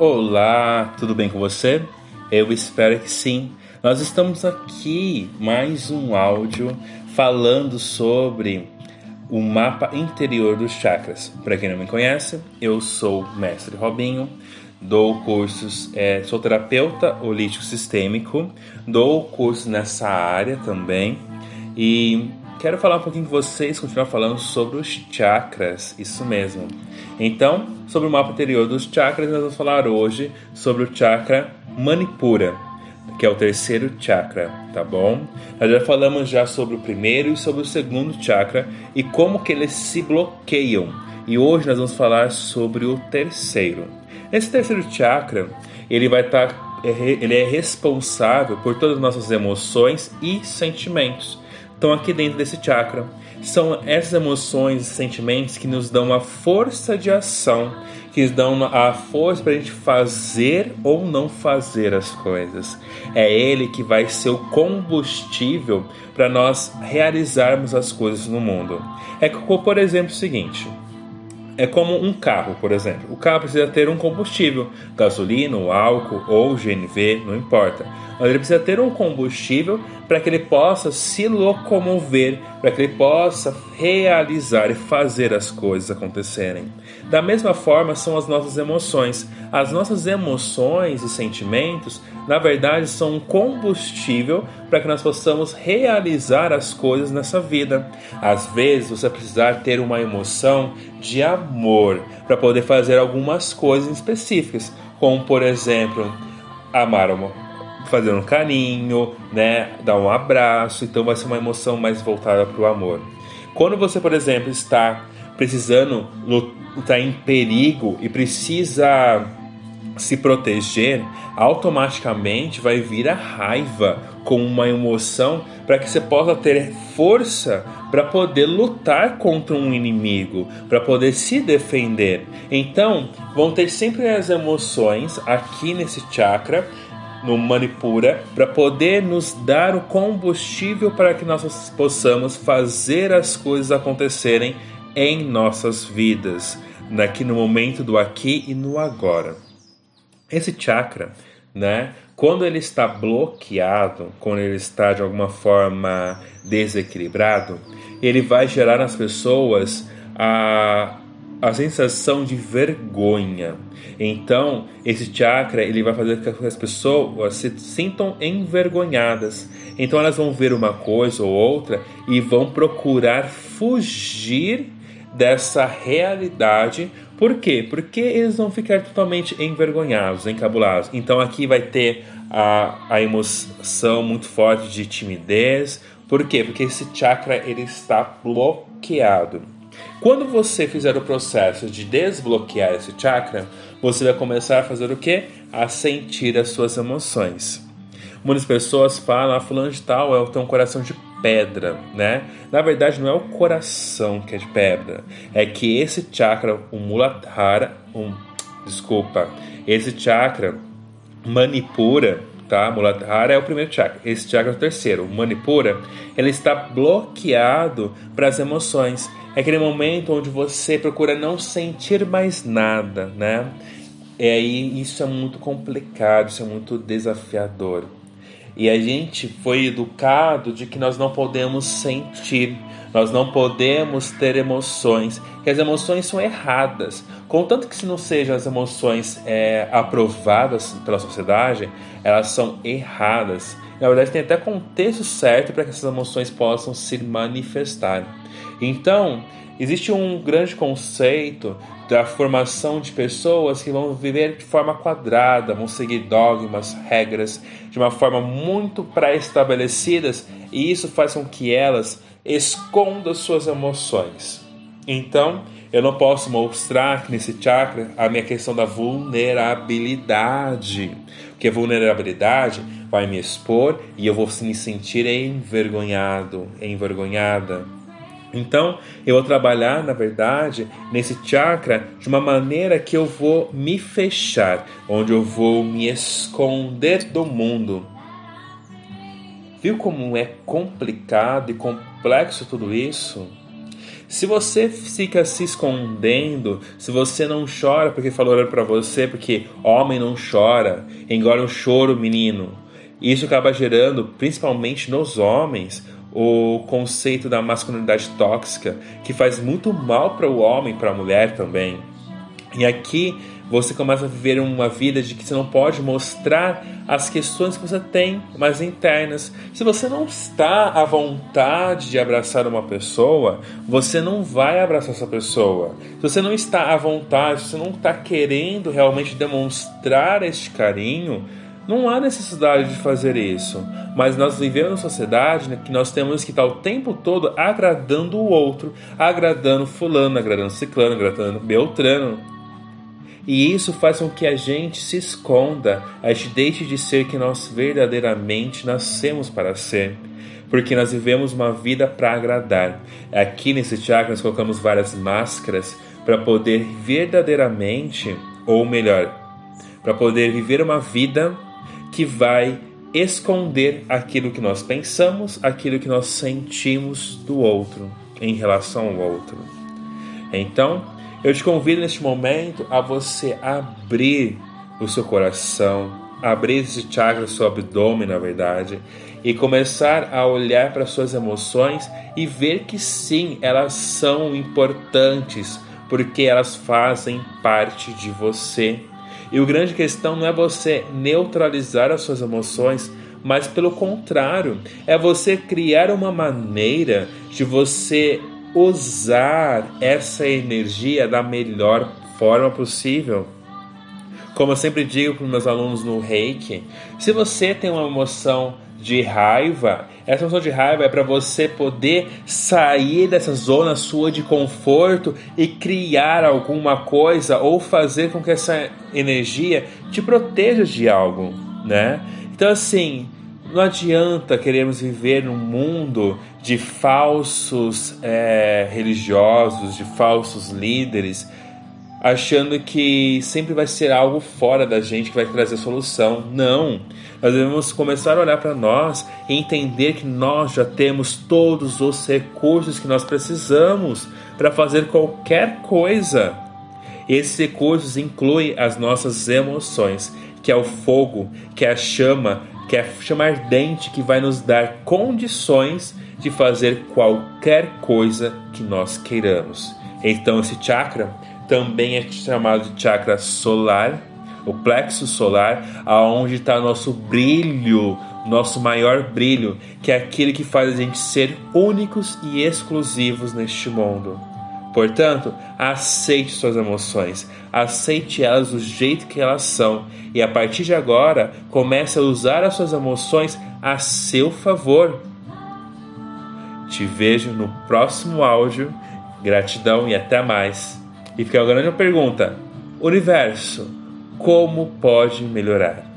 Olá, tudo bem com você? Eu espero que sim. Nós estamos aqui mais um áudio falando sobre o mapa interior dos chakras. Para quem não me conhece, eu sou o mestre Robinho, dou cursos, é, sou terapeuta holístico sistêmico, dou cursos nessa área também e quero falar um pouquinho com vocês, continuar falando sobre os chakras, isso mesmo. Então, sobre o mapa interior dos chakras, nós vamos falar hoje sobre o chakra Manipura, que é o terceiro chakra, tá bom? Nós já falamos já sobre o primeiro e sobre o segundo chakra e como que eles se bloqueiam. E hoje nós vamos falar sobre o terceiro. Esse terceiro chakra, ele vai estar tá, ele é responsável por todas as nossas emoções e sentimentos. Estão aqui dentro desse chakra. São essas emoções e sentimentos que nos dão a força de ação, que nos dão a força para a gente fazer ou não fazer as coisas. É ele que vai ser o combustível para nós realizarmos as coisas no mundo. É por exemplo, o seguinte: é como um carro, por exemplo. O carro precisa ter um combustível, gasolina, álcool ou GNV, não importa. Mas ele precisa ter um combustível para que ele possa se locomover, para que ele possa realizar e fazer as coisas acontecerem. Da mesma forma são as nossas emoções. As nossas emoções e sentimentos, na verdade, são um combustível para que nós possamos realizar as coisas nessa vida. Às vezes você precisar ter uma emoção de amor para poder fazer algumas coisas específicas, como por exemplo, amar fazer um carinho, né, dar um abraço, então vai ser uma emoção mais voltada para o amor. Quando você, por exemplo, está precisando, está em perigo e precisa se proteger, automaticamente vai vir a raiva como uma emoção para que você possa ter força para poder lutar contra um inimigo, para poder se defender. Então, vão ter sempre as emoções aqui nesse chakra no Manipura para poder nos dar o combustível para que nós possamos fazer as coisas acontecerem em nossas vidas, aqui no momento do aqui e no agora. Esse chakra, né, quando ele está bloqueado, quando ele está de alguma forma desequilibrado, ele vai gerar nas pessoas a, a sensação de vergonha. Então, esse chakra ele vai fazer com que as pessoas se sintam envergonhadas. Então, elas vão ver uma coisa ou outra e vão procurar fugir dessa realidade. Por quê? Porque eles vão ficar totalmente envergonhados, encabulados. Então, aqui vai ter a, a emoção muito forte de timidez. Por quê? Porque esse chakra ele está bloqueado. Quando você fizer o processo de desbloquear esse chakra, você vai começar a fazer o que? A sentir as suas emoções. Muitas pessoas falam, ah, fulano de tal é, tem um coração de pedra, né? Na verdade, não é o coração que é de pedra, é que esse chakra, o Muladhara, um, desculpa, esse chakra Manipura, tá? Muladhara é o primeiro chakra, esse chakra é o terceiro, o Manipura, ele está bloqueado para as emoções. É aquele momento onde você procura não sentir mais nada, né? E aí isso é muito complicado, isso é muito desafiador. E a gente foi educado de que nós não podemos sentir, nós não podemos ter emoções, que as emoções são erradas. Contanto que se não sejam as emoções é, aprovadas pela sociedade, elas são erradas. Na verdade, tem até contexto certo para que essas emoções possam se manifestar. Então, existe um grande conceito da formação de pessoas que vão viver de forma quadrada, vão seguir dogmas, regras de uma forma muito pré-estabelecidas e isso faz com que elas escondam suas emoções. Então, eu não posso mostrar nesse chakra a minha questão da vulnerabilidade, porque vulnerabilidade vai me expor e eu vou me sentir envergonhado, envergonhada. Então, eu vou trabalhar, na verdade, nesse chakra de uma maneira que eu vou me fechar, onde eu vou me esconder do mundo. Viu como é complicado e complexo tudo isso? Se você fica se escondendo, se você não chora porque falou para você, porque homem não chora, engole um choro, menino. Isso acaba gerando, principalmente nos homens, o conceito da masculinidade tóxica, que faz muito mal para o homem, para a mulher também. E aqui você começa a viver uma vida de que você não pode mostrar as questões que você tem mais internas. Se você não está à vontade de abraçar uma pessoa, você não vai abraçar essa pessoa. Se você não está à vontade, se você não está querendo realmente demonstrar este carinho, não há necessidade de fazer isso. Mas nós vivemos em sociedade né, que nós temos que estar o tempo todo agradando o outro, agradando fulano, agradando ciclano, agradando beltrano. E isso faz com que a gente se esconda, a gente deixe de ser quem nós verdadeiramente nascemos para ser. Porque nós vivemos uma vida para agradar. Aqui nesse chakra nós colocamos várias máscaras para poder verdadeiramente, ou melhor, para poder viver uma vida que vai esconder aquilo que nós pensamos, aquilo que nós sentimos do outro, em relação ao outro. Então, eu te convido neste momento a você abrir o seu coração, abrir esse chakra seu abdômen, na verdade, e começar a olhar para suas emoções e ver que sim, elas são importantes, porque elas fazem parte de você. E o grande questão não é você neutralizar as suas emoções, mas pelo contrário, é você criar uma maneira de você usar essa energia da melhor forma possível. Como eu sempre digo para meus alunos no Reiki, se você tem uma emoção de raiva, essa emoção de raiva é para você poder sair dessa zona sua de conforto e criar alguma coisa ou fazer com que essa energia te proteja de algo, né? Então assim, não adianta queremos viver num mundo de falsos é, religiosos, de falsos líderes, achando que sempre vai ser algo fora da gente que vai trazer solução. Não. Nós devemos começar a olhar para nós e entender que nós já temos todos os recursos que nós precisamos para fazer qualquer coisa. Esses recursos incluem as nossas emoções, que é o fogo, que é a chama, que é a chama ardente que vai nos dar condições de fazer qualquer coisa que nós queiramos. Então, esse chakra também é chamado de chakra solar, o plexo solar, aonde está nosso brilho, nosso maior brilho, que é aquele que faz a gente ser únicos e exclusivos neste mundo. Portanto, aceite suas emoções, aceite elas do jeito que elas são e a partir de agora comece a usar as suas emoções a seu favor. Te vejo no próximo áudio. Gratidão e até mais. E fica agora uma pergunta: Universo, como pode melhorar?